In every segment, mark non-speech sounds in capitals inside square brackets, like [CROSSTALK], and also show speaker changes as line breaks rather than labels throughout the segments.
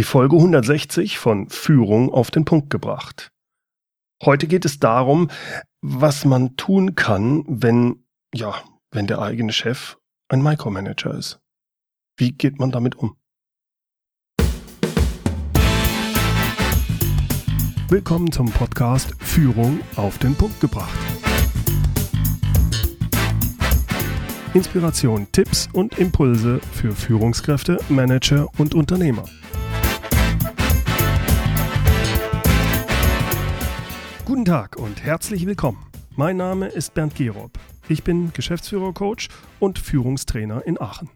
Die Folge 160 von Führung auf den Punkt gebracht. Heute geht es darum, was man tun kann, wenn, ja, wenn der eigene Chef ein Micromanager ist. Wie geht man damit um? Willkommen zum Podcast Führung auf den Punkt gebracht. Inspiration, Tipps und Impulse für Führungskräfte, Manager und Unternehmer. Guten Tag und herzlich willkommen. Mein Name ist Bernd Gerob. Ich bin Geschäftsführer-Coach und Führungstrainer in Aachen.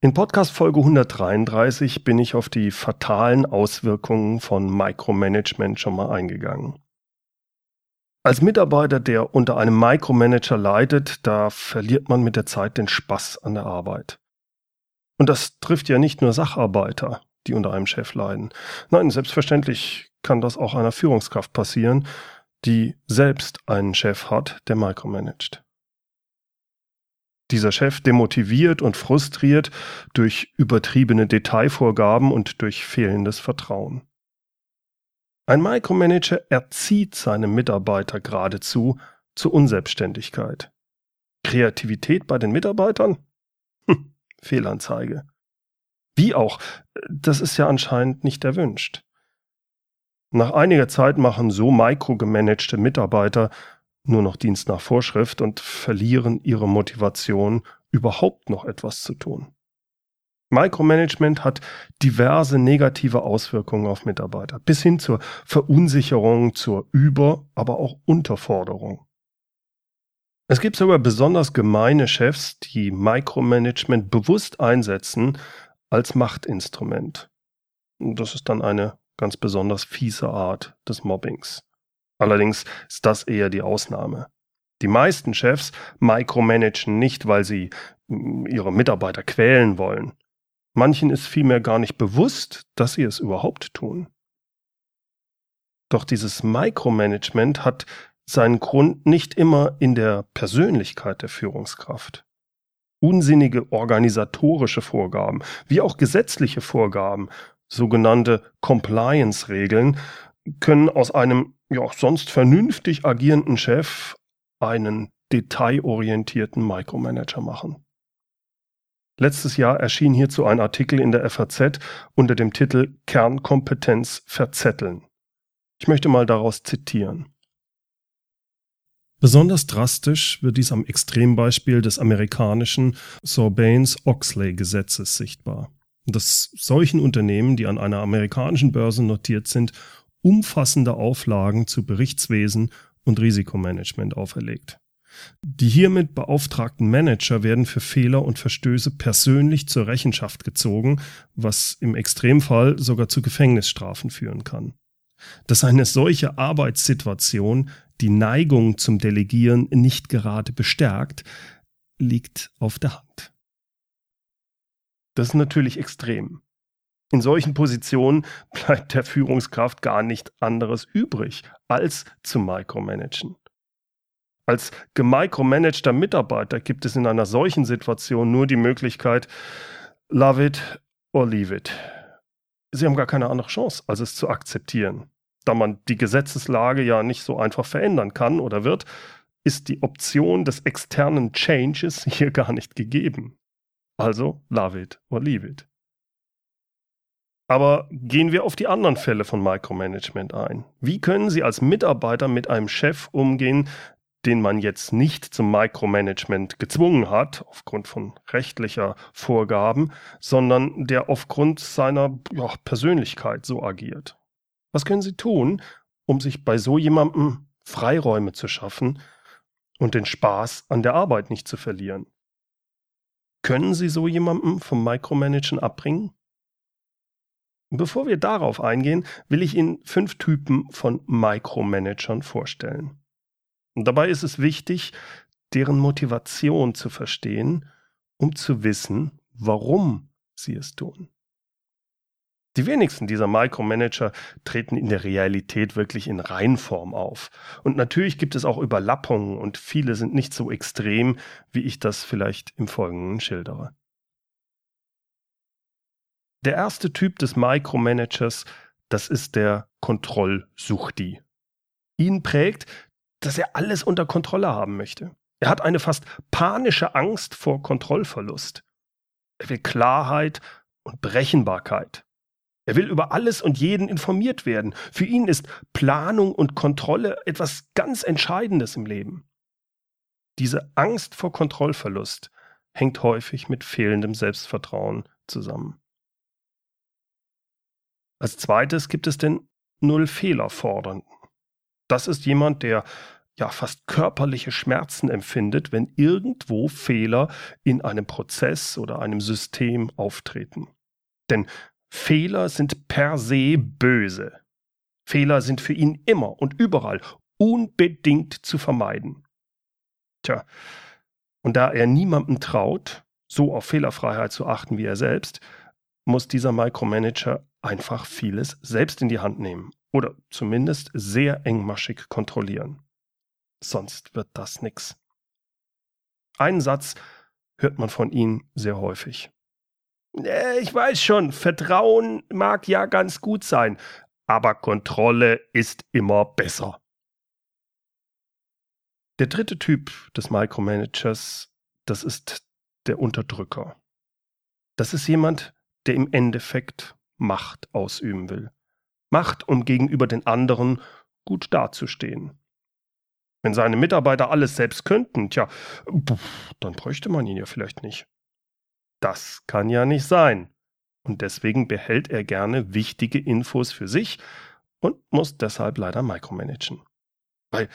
In Podcast Folge 133 bin ich auf die fatalen Auswirkungen von Micromanagement schon mal eingegangen. Als Mitarbeiter, der unter einem Micromanager leidet, da verliert man mit der Zeit den Spaß an der Arbeit. Und das trifft ja nicht nur Sacharbeiter die unter einem Chef leiden. Nein, selbstverständlich kann das auch einer Führungskraft passieren, die selbst einen Chef hat, der micromanagt. Dieser Chef demotiviert und frustriert durch übertriebene Detailvorgaben und durch fehlendes Vertrauen. Ein Micromanager erzieht seine Mitarbeiter geradezu zur Unselbstständigkeit. Kreativität bei den Mitarbeitern? Hm, Fehlanzeige. Wie auch, das ist ja anscheinend nicht erwünscht. Nach einiger Zeit machen so microgemanagte Mitarbeiter nur noch Dienst nach Vorschrift und verlieren ihre Motivation, überhaupt noch etwas zu tun. Micromanagement hat diverse negative Auswirkungen auf Mitarbeiter, bis hin zur Verunsicherung, zur Über-, aber auch Unterforderung. Es gibt sogar besonders gemeine Chefs, die Micromanagement bewusst einsetzen, als Machtinstrument. Das ist dann eine ganz besonders fiese Art des Mobbings. Allerdings ist das eher die Ausnahme. Die meisten Chefs micromanagen nicht, weil sie mm, ihre Mitarbeiter quälen wollen. Manchen ist vielmehr gar nicht bewusst, dass sie es überhaupt tun. Doch dieses Micromanagement hat seinen Grund nicht immer in der Persönlichkeit der Führungskraft unsinnige organisatorische Vorgaben, wie auch gesetzliche Vorgaben, sogenannte Compliance-Regeln, können aus einem ja, sonst vernünftig agierenden Chef einen detailorientierten Micromanager machen. Letztes Jahr erschien hierzu ein Artikel in der FAZ unter dem Titel Kernkompetenz verzetteln. Ich möchte mal daraus zitieren. Besonders drastisch wird dies am Extrembeispiel des amerikanischen Sarbanes-Oxley-Gesetzes sichtbar, das solchen Unternehmen, die an einer amerikanischen Börse notiert sind, umfassende Auflagen zu Berichtswesen und Risikomanagement auferlegt. Die hiermit beauftragten Manager werden für Fehler und Verstöße persönlich zur Rechenschaft gezogen, was im Extremfall sogar zu Gefängnisstrafen führen kann. Dass eine solche Arbeitssituation die Neigung zum Delegieren nicht gerade bestärkt, liegt auf der Hand. Das ist natürlich extrem. In solchen Positionen bleibt der Führungskraft gar nicht anderes übrig, als zu micromanagen. Als gemicromanagter Mitarbeiter gibt es in einer solchen Situation nur die Möglichkeit, love it or leave it. Sie haben gar keine andere Chance, als es zu akzeptieren da man die Gesetzeslage ja nicht so einfach verändern kann oder wird, ist die Option des externen Changes [LAUGHS] hier gar nicht gegeben. Also love it or leave it. Aber gehen wir auf die anderen Fälle von Micromanagement ein. Wie können Sie als Mitarbeiter mit einem Chef umgehen, den man jetzt nicht zum Micromanagement gezwungen hat, aufgrund von rechtlicher Vorgaben, sondern der aufgrund seiner ja, Persönlichkeit so agiert? Was können Sie tun, um sich bei so jemandem Freiräume zu schaffen und den Spaß an der Arbeit nicht zu verlieren? Können Sie so jemandem vom Micromanagen abbringen? Bevor wir darauf eingehen, will ich Ihnen fünf Typen von Micromanagern vorstellen. Dabei ist es wichtig, deren Motivation zu verstehen, um zu wissen, warum sie es tun. Die wenigsten dieser Micromanager treten in der Realität wirklich in Reinform auf. Und natürlich gibt es auch Überlappungen und viele sind nicht so extrem, wie ich das vielleicht im Folgenden schildere. Der erste Typ des Micromanagers, das ist der Kontrollsuchti. Ihn prägt, dass er alles unter Kontrolle haben möchte. Er hat eine fast panische Angst vor Kontrollverlust. Er will Klarheit und Berechenbarkeit. Er will über alles und jeden informiert werden. Für ihn ist Planung und Kontrolle etwas ganz Entscheidendes im Leben. Diese Angst vor Kontrollverlust hängt häufig mit fehlendem Selbstvertrauen zusammen. Als zweites gibt es den Null-Fehler-Fordernden. Das ist jemand, der ja fast körperliche Schmerzen empfindet, wenn irgendwo Fehler in einem Prozess oder einem System auftreten. Denn Fehler sind per se böse. Fehler sind für ihn immer und überall unbedingt zu vermeiden. Tja, und da er niemandem traut, so auf Fehlerfreiheit zu achten wie er selbst, muss dieser Micromanager einfach vieles selbst in die Hand nehmen oder zumindest sehr engmaschig kontrollieren. Sonst wird das nix. Einen Satz hört man von ihm sehr häufig. Äh, ich weiß schon, Vertrauen mag ja ganz gut sein, aber Kontrolle ist immer besser. Der dritte Typ des Micromanagers, das ist der Unterdrücker. Das ist jemand, der im Endeffekt Macht ausüben will. Macht, um gegenüber den anderen gut dazustehen. Wenn seine Mitarbeiter alles selbst könnten, tja, dann bräuchte man ihn ja vielleicht nicht. Das kann ja nicht sein. Und deswegen behält er gerne wichtige Infos für sich und muss deshalb leider micromanagen. Weil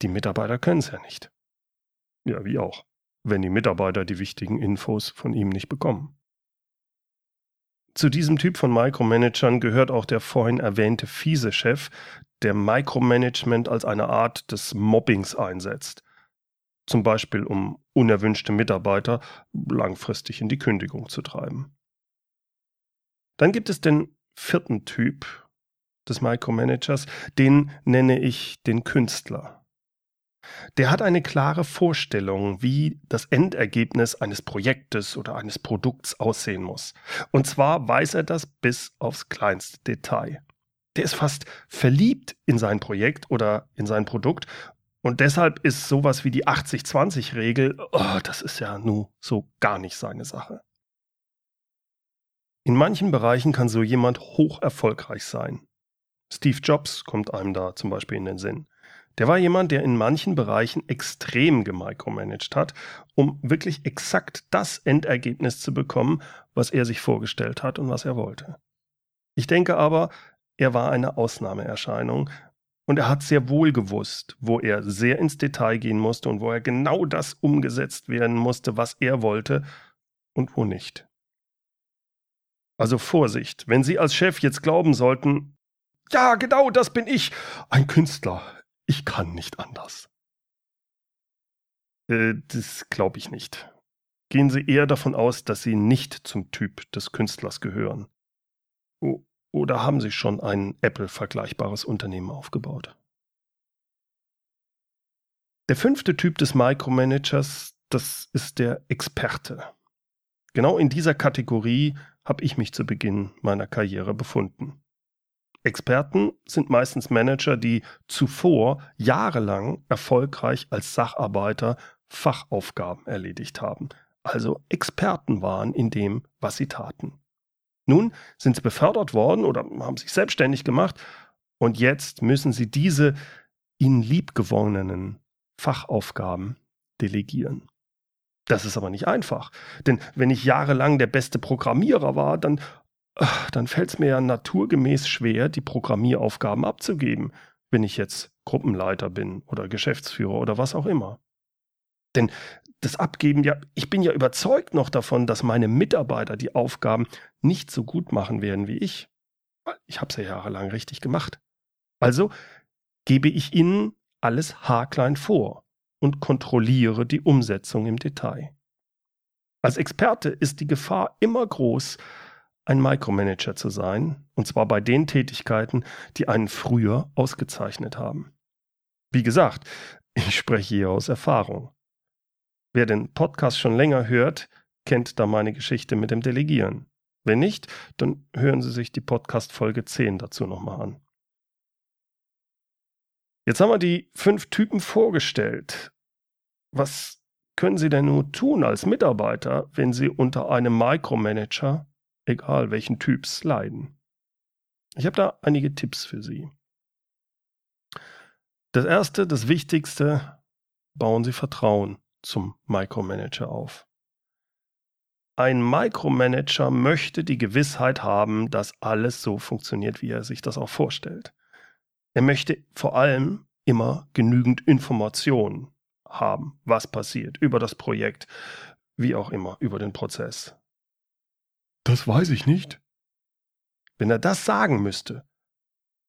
die Mitarbeiter können es ja nicht. Ja, wie auch, wenn die Mitarbeiter die wichtigen Infos von ihm nicht bekommen. Zu diesem Typ von Micromanagern gehört auch der vorhin erwähnte fiese Chef, der Micromanagement als eine Art des Mobbings einsetzt zum Beispiel um unerwünschte Mitarbeiter langfristig in die Kündigung zu treiben. Dann gibt es den vierten Typ des Micromanagers, den nenne ich den Künstler. Der hat eine klare Vorstellung, wie das Endergebnis eines Projektes oder eines Produkts aussehen muss. Und zwar weiß er das bis aufs kleinste Detail. Der ist fast verliebt in sein Projekt oder in sein Produkt und deshalb ist sowas wie die 80-20-Regel, oh, das ist ja nun so gar nicht seine Sache. In manchen Bereichen kann so jemand hoch erfolgreich sein. Steve Jobs kommt einem da zum Beispiel in den Sinn. Der war jemand, der in manchen Bereichen extrem gemicromanagt hat, um wirklich exakt das Endergebnis zu bekommen, was er sich vorgestellt hat und was er wollte. Ich denke aber, er war eine Ausnahmeerscheinung, und er hat sehr wohl gewusst, wo er sehr ins Detail gehen musste und wo er genau das umgesetzt werden musste, was er wollte und wo nicht. Also Vorsicht, wenn Sie als Chef jetzt glauben sollten, ja, genau, das bin ich, ein Künstler, ich kann nicht anders. Äh, das glaube ich nicht. Gehen Sie eher davon aus, dass Sie nicht zum Typ des Künstlers gehören. Oh, oder haben Sie schon ein Apple-vergleichbares Unternehmen aufgebaut? Der fünfte Typ des Micromanagers, das ist der Experte. Genau in dieser Kategorie habe ich mich zu Beginn meiner Karriere befunden. Experten sind meistens Manager, die zuvor jahrelang erfolgreich als Sacharbeiter Fachaufgaben erledigt haben, also Experten waren in dem, was sie taten. Nun sind sie befördert worden oder haben sich selbstständig gemacht und jetzt müssen sie diese ihnen liebgewonnenen Fachaufgaben delegieren. Das ist aber nicht einfach, denn wenn ich jahrelang der beste Programmierer war, dann, dann fällt es mir ja naturgemäß schwer, die Programmieraufgaben abzugeben, wenn ich jetzt Gruppenleiter bin oder Geschäftsführer oder was auch immer. Denn das Abgeben, ja, ich bin ja überzeugt noch davon, dass meine Mitarbeiter die Aufgaben nicht so gut machen werden wie ich. Ich habe es ja jahrelang richtig gemacht. Also gebe ich ihnen alles haarklein vor und kontrolliere die Umsetzung im Detail. Als Experte ist die Gefahr immer groß, ein Micromanager zu sein, und zwar bei den Tätigkeiten, die einen früher ausgezeichnet haben. Wie gesagt, ich spreche hier aus Erfahrung. Wer den Podcast schon länger hört, kennt da meine Geschichte mit dem Delegieren. Wenn nicht, dann hören Sie sich die Podcast Folge 10 dazu nochmal an. Jetzt haben wir die fünf Typen vorgestellt. Was können Sie denn nun tun als Mitarbeiter, wenn Sie unter einem Micromanager, egal welchen Typs, leiden? Ich habe da einige Tipps für Sie. Das erste, das wichtigste, bauen Sie Vertrauen zum Micromanager auf. Ein Micromanager möchte die Gewissheit haben, dass alles so funktioniert, wie er sich das auch vorstellt. Er möchte vor allem immer genügend Informationen haben, was passiert über das Projekt, wie auch immer, über den Prozess.
Das weiß ich nicht.
Wenn er das sagen müsste,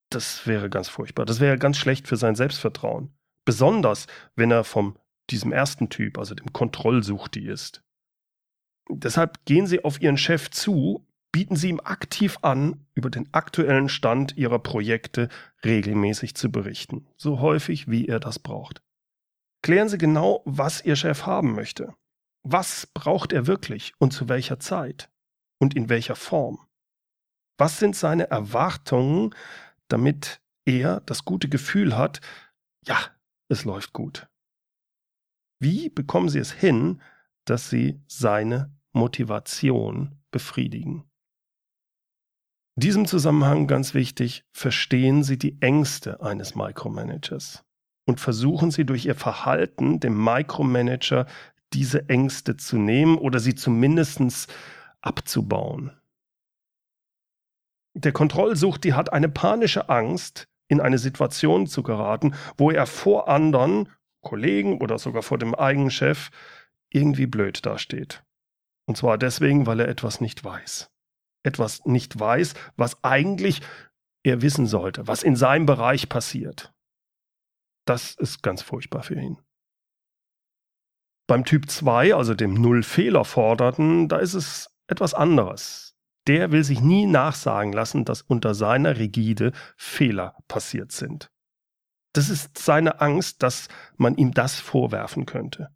das wäre ganz furchtbar. Das wäre ganz schlecht für sein Selbstvertrauen. Besonders, wenn er vom diesem ersten Typ, also dem Kontrollsuchti ist. Deshalb gehen Sie auf Ihren Chef zu, bieten Sie ihm aktiv an, über den aktuellen Stand Ihrer Projekte regelmäßig zu berichten, so häufig wie er das braucht. Klären Sie genau, was Ihr Chef haben möchte. Was braucht er wirklich und zu welcher Zeit? Und in welcher Form? Was sind seine Erwartungen, damit er das gute Gefühl hat, ja, es läuft gut? Wie bekommen Sie es hin, dass Sie seine Motivation befriedigen. In diesem Zusammenhang ganz wichtig, verstehen Sie die Ängste eines Micromanagers und versuchen Sie durch Ihr Verhalten dem Micromanager diese Ängste zu nehmen oder sie zumindest abzubauen. Der Kontrollsucht, die hat eine panische Angst, in eine Situation zu geraten, wo er vor anderen, Kollegen oder sogar vor dem eigenen Chef, irgendwie blöd dasteht. Und zwar deswegen, weil er etwas nicht weiß. Etwas nicht weiß, was eigentlich er wissen sollte, was in seinem Bereich passiert. Das ist ganz furchtbar für ihn. Beim Typ 2, also dem Null-Fehler-Forderten, da ist es etwas anderes. Der will sich nie nachsagen lassen, dass unter seiner Rigide Fehler passiert sind. Das ist seine Angst, dass man ihm das vorwerfen könnte.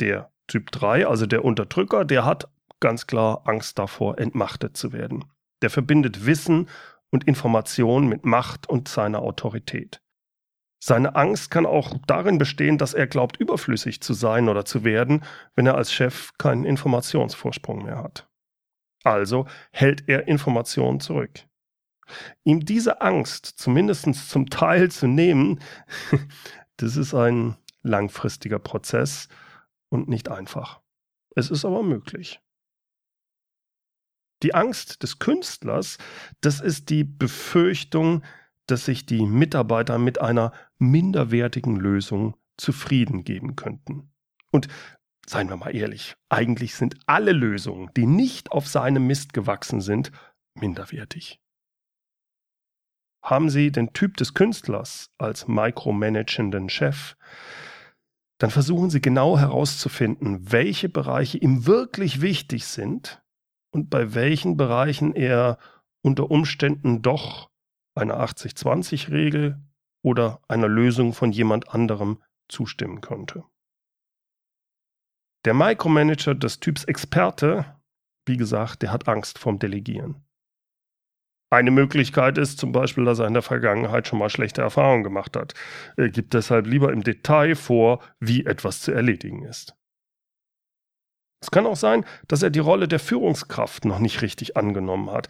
Der Typ 3, also der Unterdrücker, der hat ganz klar Angst davor, entmachtet zu werden. Der verbindet Wissen und Information mit Macht und seiner Autorität. Seine Angst kann auch darin bestehen, dass er glaubt, überflüssig zu sein oder zu werden, wenn er als Chef keinen Informationsvorsprung mehr hat. Also hält er Informationen zurück. Ihm diese Angst zumindest zum Teil zu nehmen, [LAUGHS] das ist ein langfristiger Prozess, und nicht einfach. Es ist aber möglich. Die Angst des Künstlers, das ist die Befürchtung, dass sich die Mitarbeiter mit einer minderwertigen Lösung zufrieden geben könnten. Und seien wir mal ehrlich, eigentlich sind alle Lösungen, die nicht auf seinem Mist gewachsen sind, minderwertig. Haben Sie den Typ des Künstlers als micromanagenden Chef, dann versuchen Sie genau herauszufinden, welche Bereiche ihm wirklich wichtig sind und bei welchen Bereichen er unter Umständen doch einer 80-20-Regel oder einer Lösung von jemand anderem zustimmen könnte. Der Micromanager des Typs Experte, wie gesagt, der hat Angst vorm Delegieren. Eine Möglichkeit ist zum Beispiel, dass er in der Vergangenheit schon mal schlechte Erfahrungen gemacht hat. Er gibt deshalb lieber im Detail vor, wie etwas zu erledigen ist. Es kann auch sein, dass er die Rolle der Führungskraft noch nicht richtig angenommen hat.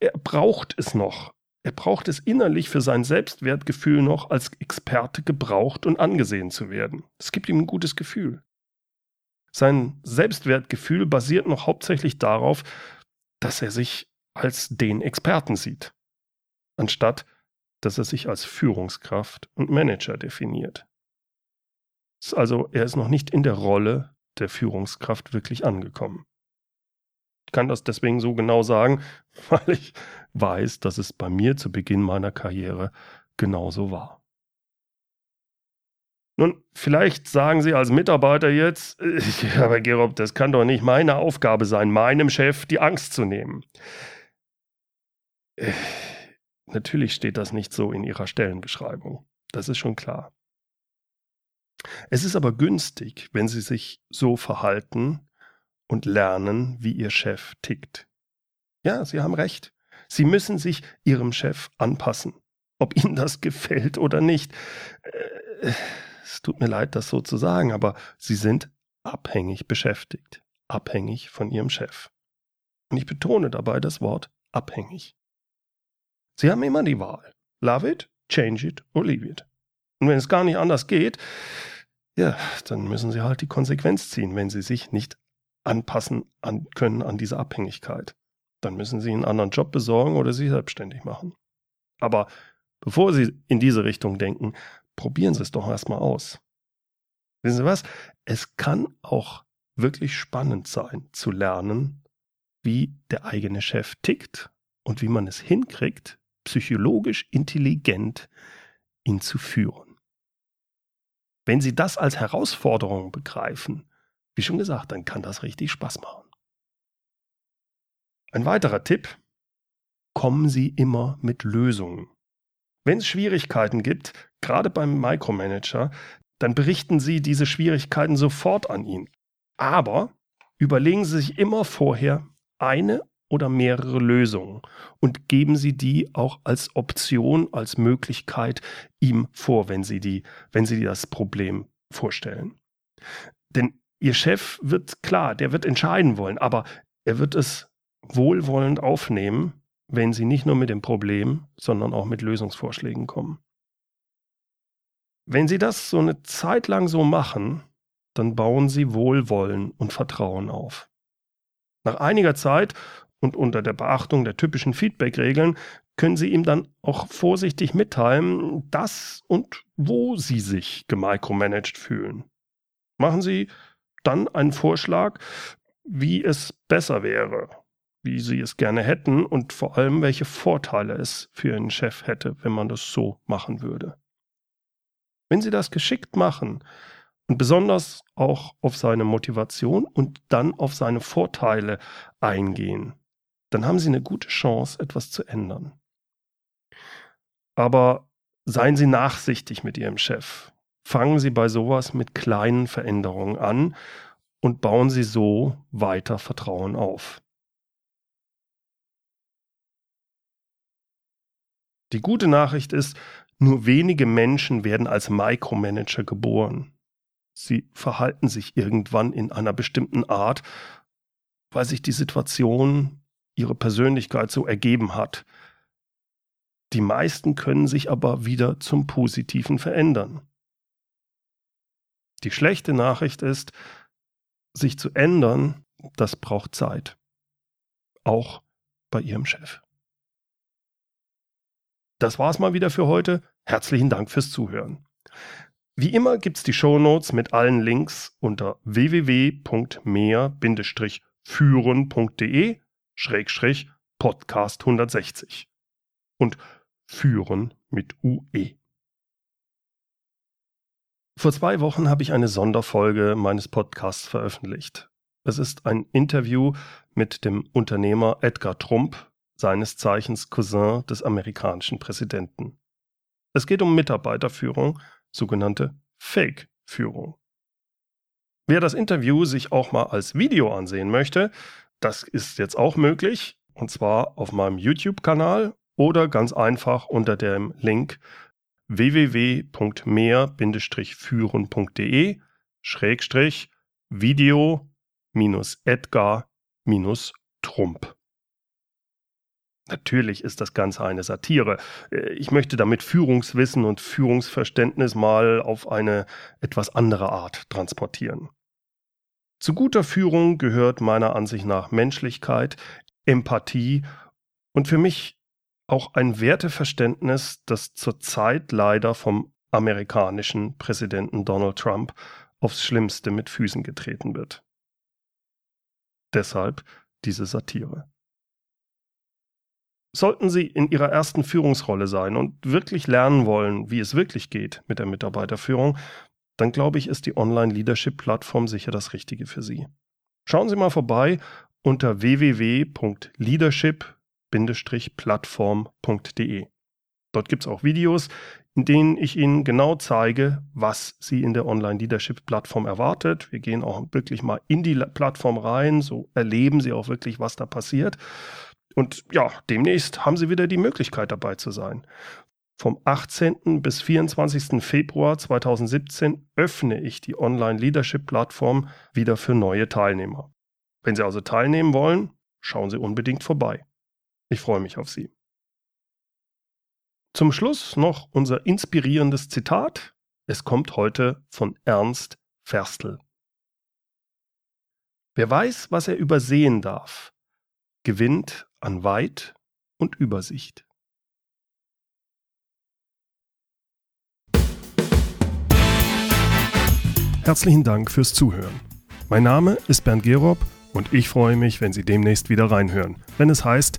Er braucht es noch. Er braucht es innerlich für sein Selbstwertgefühl noch als Experte gebraucht und angesehen zu werden. Es gibt ihm ein gutes Gefühl. Sein Selbstwertgefühl basiert noch hauptsächlich darauf, dass er sich als den Experten sieht, anstatt dass er sich als Führungskraft und Manager definiert. Also er ist noch nicht in der Rolle der Führungskraft wirklich angekommen. Ich kann das deswegen so genau sagen, [LAUGHS] weil ich weiß, dass es bei mir zu Beginn meiner Karriere genauso war. Nun, vielleicht sagen Sie als Mitarbeiter jetzt, [LAUGHS] aber Gerob, das kann doch nicht meine Aufgabe sein, meinem Chef die Angst zu nehmen. Äh, natürlich steht das nicht so in ihrer Stellenbeschreibung. Das ist schon klar. Es ist aber günstig, wenn sie sich so verhalten und lernen, wie ihr Chef tickt. Ja, Sie haben recht. Sie müssen sich Ihrem Chef anpassen, ob [LAUGHS] Ihnen das gefällt oder nicht. Äh, es tut mir leid, das so zu sagen, aber Sie sind abhängig beschäftigt, abhängig von Ihrem Chef. Und ich betone dabei das Wort abhängig. Sie haben immer die Wahl. Love it, change it or leave it. Und wenn es gar nicht anders geht, ja, dann müssen Sie halt die Konsequenz ziehen, wenn Sie sich nicht anpassen an, können an diese Abhängigkeit. Dann müssen Sie einen anderen Job besorgen oder sich selbstständig machen. Aber bevor Sie in diese Richtung denken, probieren Sie es doch erstmal aus. Wissen Sie was? Es kann auch wirklich spannend sein zu lernen, wie der eigene Chef tickt und wie man es hinkriegt, psychologisch intelligent ihn zu führen. Wenn Sie das als Herausforderung begreifen, wie schon gesagt, dann kann das richtig Spaß machen. Ein weiterer Tipp, kommen Sie immer mit Lösungen. Wenn es Schwierigkeiten gibt, gerade beim Micromanager, dann berichten Sie diese Schwierigkeiten sofort an ihn. Aber überlegen Sie sich immer vorher eine oder mehrere Lösungen und geben Sie die auch als Option, als Möglichkeit ihm vor, wenn Sie, die, wenn Sie das Problem vorstellen. Denn Ihr Chef wird klar, der wird entscheiden wollen, aber er wird es wohlwollend aufnehmen, wenn Sie nicht nur mit dem Problem, sondern auch mit Lösungsvorschlägen kommen. Wenn Sie das so eine Zeit lang so machen, dann bauen Sie Wohlwollen und Vertrauen auf. Nach einiger Zeit und unter der Beachtung der typischen Feedback-Regeln können Sie ihm dann auch vorsichtig mitteilen, dass und wo Sie sich gemicromanaged fühlen. Machen Sie dann einen Vorschlag, wie es besser wäre, wie Sie es gerne hätten und vor allem, welche Vorteile es für Ihren Chef hätte, wenn man das so machen würde. Wenn Sie das geschickt machen und besonders auch auf seine Motivation und dann auf seine Vorteile eingehen, dann haben Sie eine gute Chance, etwas zu ändern. Aber seien Sie nachsichtig mit Ihrem Chef. Fangen Sie bei sowas mit kleinen Veränderungen an und bauen Sie so weiter Vertrauen auf. Die gute Nachricht ist, nur wenige Menschen werden als Micromanager geboren. Sie verhalten sich irgendwann in einer bestimmten Art, weil sich die Situation ihre Persönlichkeit so ergeben hat. Die meisten können sich aber wieder zum Positiven verändern. Die schlechte Nachricht ist, sich zu ändern, das braucht Zeit. Auch bei Ihrem Chef. Das war's mal wieder für heute. Herzlichen Dank fürs Zuhören. Wie immer gibt's die Shownotes mit allen Links unter www.mehr-führen.de Schrägstrich Podcast 160 und führen mit UE. Vor zwei Wochen habe ich eine Sonderfolge meines Podcasts veröffentlicht. Es ist ein Interview mit dem Unternehmer Edgar Trump, seines Zeichens Cousin des amerikanischen Präsidenten. Es geht um Mitarbeiterführung, sogenannte Fake-Führung. Wer das Interview sich auch mal als Video ansehen möchte, das ist jetzt auch möglich, und zwar auf meinem YouTube-Kanal oder ganz einfach unter dem Link www.mehr-führen.de Schrägstrich Video minus Edgar minus Trump. Natürlich ist das Ganze eine Satire. Ich möchte damit Führungswissen und Führungsverständnis mal auf eine etwas andere Art transportieren. Zu guter Führung gehört meiner Ansicht nach Menschlichkeit, Empathie und für mich auch ein Werteverständnis, das zurzeit leider vom amerikanischen Präsidenten Donald Trump aufs Schlimmste mit Füßen getreten wird. Deshalb diese Satire. Sollten Sie in Ihrer ersten Führungsrolle sein und wirklich lernen wollen, wie es wirklich geht mit der Mitarbeiterführung, dann glaube ich, ist die Online-Leadership-Plattform sicher das Richtige für Sie. Schauen Sie mal vorbei unter www.leadership-plattform.de. Dort gibt es auch Videos, in denen ich Ihnen genau zeige, was Sie in der Online-Leadership-Plattform erwartet. Wir gehen auch wirklich mal in die Plattform rein, so erleben Sie auch wirklich, was da passiert. Und ja, demnächst haben Sie wieder die Möglichkeit dabei zu sein. Vom 18. bis 24. Februar 2017 öffne ich die Online-Leadership-Plattform wieder für neue Teilnehmer. Wenn Sie also teilnehmen wollen, schauen Sie unbedingt vorbei. Ich freue mich auf Sie. Zum Schluss noch unser inspirierendes Zitat. Es kommt heute von Ernst Ferstl. Wer weiß, was er übersehen darf, gewinnt an Weit und Übersicht. Herzlichen Dank fürs Zuhören. Mein Name ist Bernd Gerob und ich freue mich, wenn Sie demnächst wieder reinhören, wenn es heißt